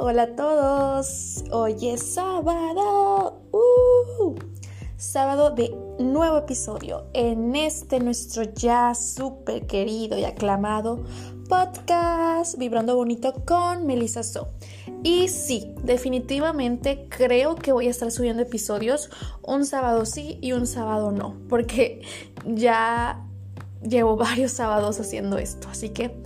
Hola a todos. Hoy es sábado. Uh, sábado de nuevo episodio en este nuestro ya súper querido y aclamado podcast Vibrando Bonito con Melissa So. Y sí, definitivamente creo que voy a estar subiendo episodios un sábado sí y un sábado no, porque ya llevo varios sábados haciendo esto, así que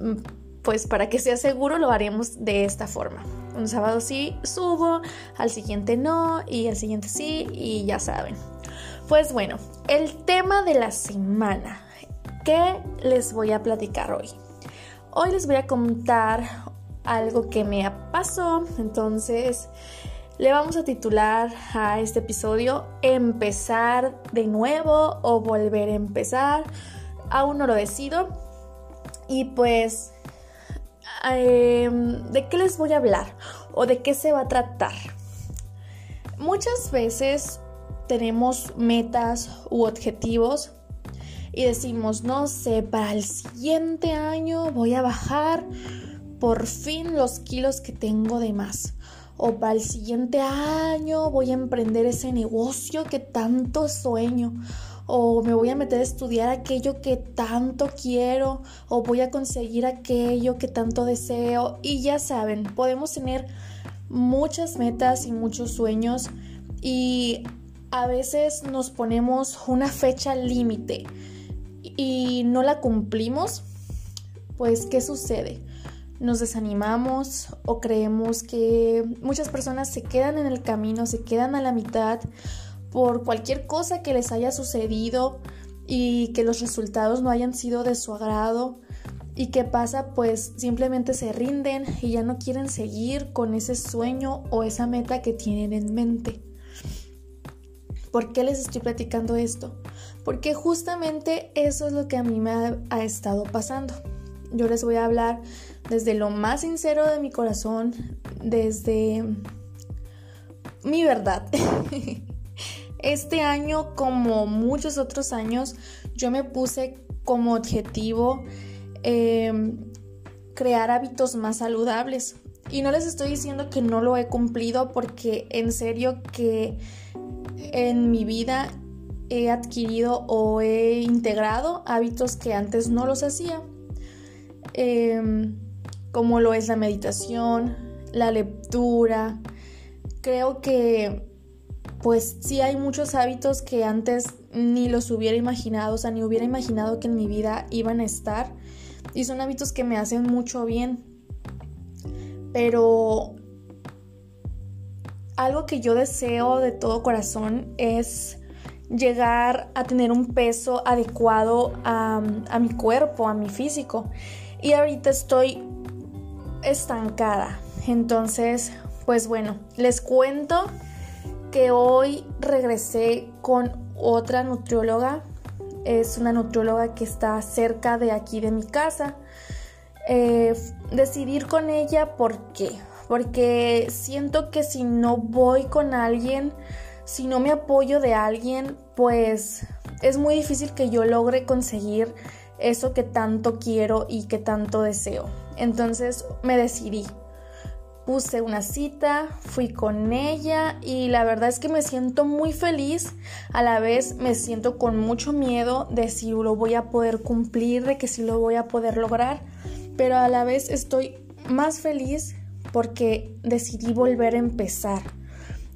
mm, pues para que sea seguro lo haremos de esta forma. Un sábado sí subo, al siguiente no y al siguiente sí y ya saben. Pues bueno, el tema de la semana. ¿Qué les voy a platicar hoy? Hoy les voy a contar algo que me pasó, entonces le vamos a titular a este episodio Empezar de nuevo o volver a empezar. Aún no lo decido. Y pues Em, ¿de qué les voy a hablar? ¿O de qué se va a tratar? Muchas veces tenemos metas u objetivos y decimos, no sé, para el siguiente año voy a bajar por fin los kilos que tengo de más. O para el siguiente año voy a emprender ese negocio que tanto sueño o me voy a meter a estudiar aquello que tanto quiero o voy a conseguir aquello que tanto deseo y ya saben, podemos tener muchas metas y muchos sueños y a veces nos ponemos una fecha límite y no la cumplimos, pues ¿qué sucede? Nos desanimamos o creemos que muchas personas se quedan en el camino, se quedan a la mitad por cualquier cosa que les haya sucedido y que los resultados no hayan sido de su agrado. ¿Y qué pasa? Pues simplemente se rinden y ya no quieren seguir con ese sueño o esa meta que tienen en mente. ¿Por qué les estoy platicando esto? Porque justamente eso es lo que a mí me ha, ha estado pasando. Yo les voy a hablar desde lo más sincero de mi corazón, desde mi verdad. Este año, como muchos otros años, yo me puse como objetivo em, crear hábitos más saludables. Y no les estoy diciendo que no lo he cumplido porque en serio que en mi vida he adquirido o he integrado hábitos que antes no los hacía. Em, como lo es la meditación, la lectura. Creo que pues sí hay muchos hábitos que antes ni los hubiera imaginado, o sea, ni hubiera imaginado que en mi vida iban a estar. Y son hábitos que me hacen mucho bien. Pero algo que yo deseo de todo corazón es llegar a tener un peso adecuado a, mi cuerpo, a mi físico. Y ahorita estoy estancada. Entonces, pues bueno, les cuento hoy regresé con otra nutrióloga. Es una nutrióloga que está cerca de aquí de mi casa. Eh, decidir con ella, ¿por qué? Porque siento que si no voy con alguien, si no me apoyo de alguien, pues es muy difícil que yo logre conseguir eso que tanto quiero y que tanto deseo. Entonces me decidí puse una cita, fui con ella y la verdad es que me siento muy feliz, a la vez me siento con mucho miedo de si lo voy a poder cumplir, de que si lo voy a poder lograr, pero a la vez estoy más feliz porque decidí volver a empezar.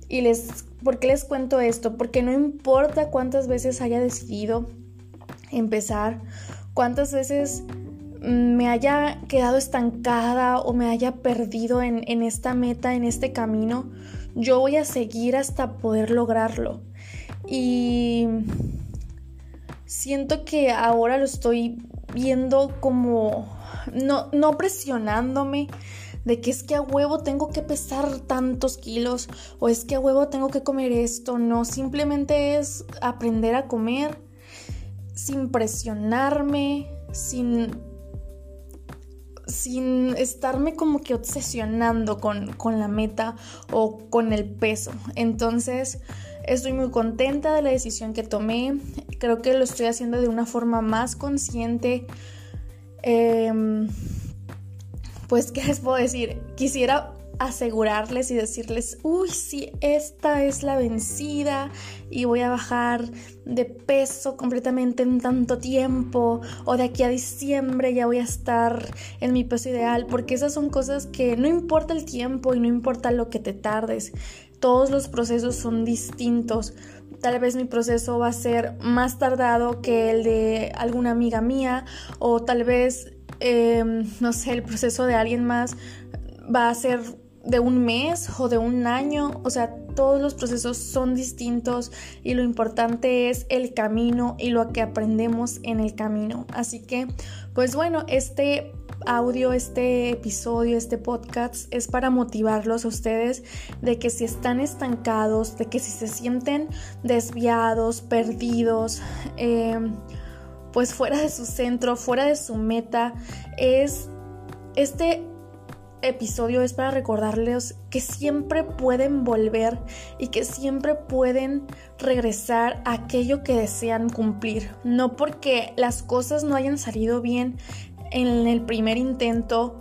Y les, ¿por qué les cuento esto? Porque no importa cuántas veces haya decidido empezar, cuántas veces me haya quedado estancada o me haya perdido en, esta meta, en este camino, yo voy a seguir hasta poder lograrlo. Y siento que ahora lo estoy viendo como no, no presionándome de que es que a huevo tengo que pesar tantos kilos o es que a huevo tengo que comer esto, no, simplemente es aprender a comer sin presionarme, sin sin estarme como que obsesionando con, la meta o con el peso. Entonces, estoy muy contenta de la decisión que tomé. Creo que lo estoy haciendo de una forma más consciente. Em, pues, ¿qué les puedo decir? Quisiera asegurarles y decirles, uy, sí, esta es la vencida y voy a bajar de peso completamente en tanto tiempo o de aquí a diciembre ya voy a estar en mi peso ideal, porque esas son cosas que no importa el tiempo y no importa lo que te tardes, todos los procesos son distintos. Tal vez mi proceso va a ser más tardado que el de alguna amiga mía o tal vez, em, no sé, el proceso de alguien más va a ser de un mes o de un año, o sea, todos los procesos son distintos y lo importante es el camino y lo que aprendemos en el camino. Así que, pues bueno, este audio, este episodio, este podcast es para motivarlos a ustedes de que si están estancados, de que si se sienten desviados, perdidos, em, pues fuera de su centro, fuera de su meta, es este episodio es para recordarles que siempre pueden volver y que siempre pueden regresar a aquello que desean cumplir. No porque las cosas no hayan salido bien en el primer intento,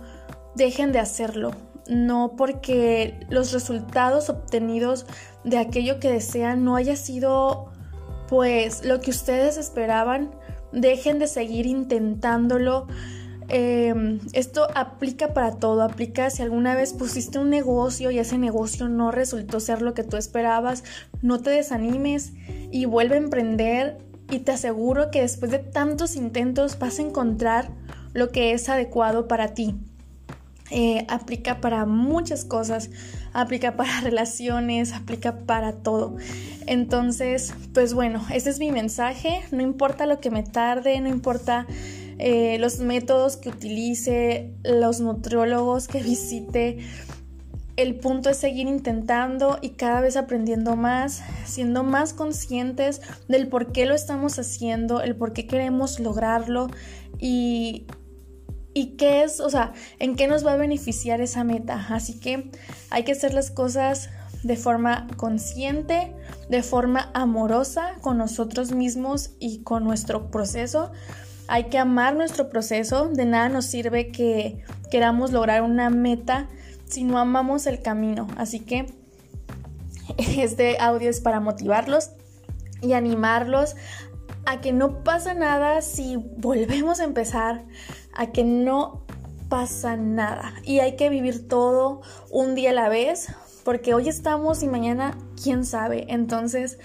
dejen de hacerlo. No porque los resultados obtenidos de aquello que desean no haya sido pues lo que ustedes esperaban, dejen de seguir intentándolo Em, esto aplica para todo, aplica si alguna vez pusiste un negocio y ese negocio no resultó ser lo que tú esperabas, no te desanimes y vuelve a emprender y te aseguro que después de tantos intentos vas a encontrar lo que es adecuado para ti. Eh, aplica para muchas cosas, aplica para relaciones, aplica para todo. Entonces, pues bueno, ese es mi mensaje, no importa lo que me tarde, no importa eh, los métodos que utilice, los nutriólogos que visite. El punto es seguir intentando y cada vez aprendiendo más, siendo más conscientes del por qué lo estamos haciendo, el por qué queremos lograrlo y, y qué es, o sea, en qué nos va a beneficiar esa meta. Así que hay que hacer las cosas de forma consciente, de forma amorosa con nosotros mismos y con nuestro proceso hay que amar nuestro proceso, de nada nos sirve que queramos lograr una meta si no amamos el camino. Así que este audio es para motivarlos y animarlos a que no pasa nada si volvemos a empezar, a que no pasa nada y hay que vivir todo un día a la vez porque hoy estamos y mañana quién sabe. Entonces,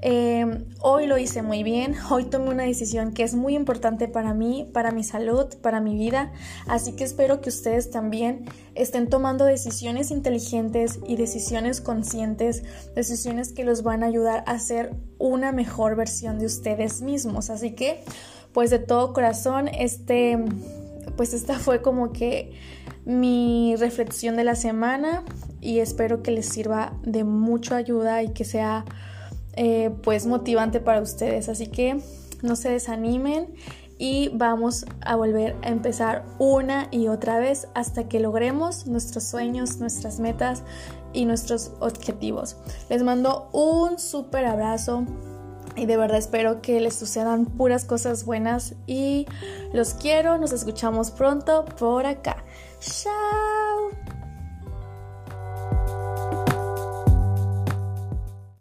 Em, hoy lo hice muy bien, hoy tomé una decisión que es muy importante para mí, para mi salud, para mi vida, así que espero que ustedes también estén tomando decisiones inteligentes y decisiones conscientes, decisiones que los van a ayudar a ser una mejor versión de ustedes mismos. Así que, pues de todo corazón, este, pues esta fue como que mi reflexión de la semana y espero que les sirva de mucha ayuda y que sea eh, pues motivante para ustedes. Así que no se desanimen y vamos a volver a empezar una y otra vez hasta que logremos nuestros sueños, nuestras metas y nuestros objetivos. Les mando un súper abrazo y de verdad espero que les sucedan puras cosas buenas y los quiero, nos escuchamos pronto por acá. Chao.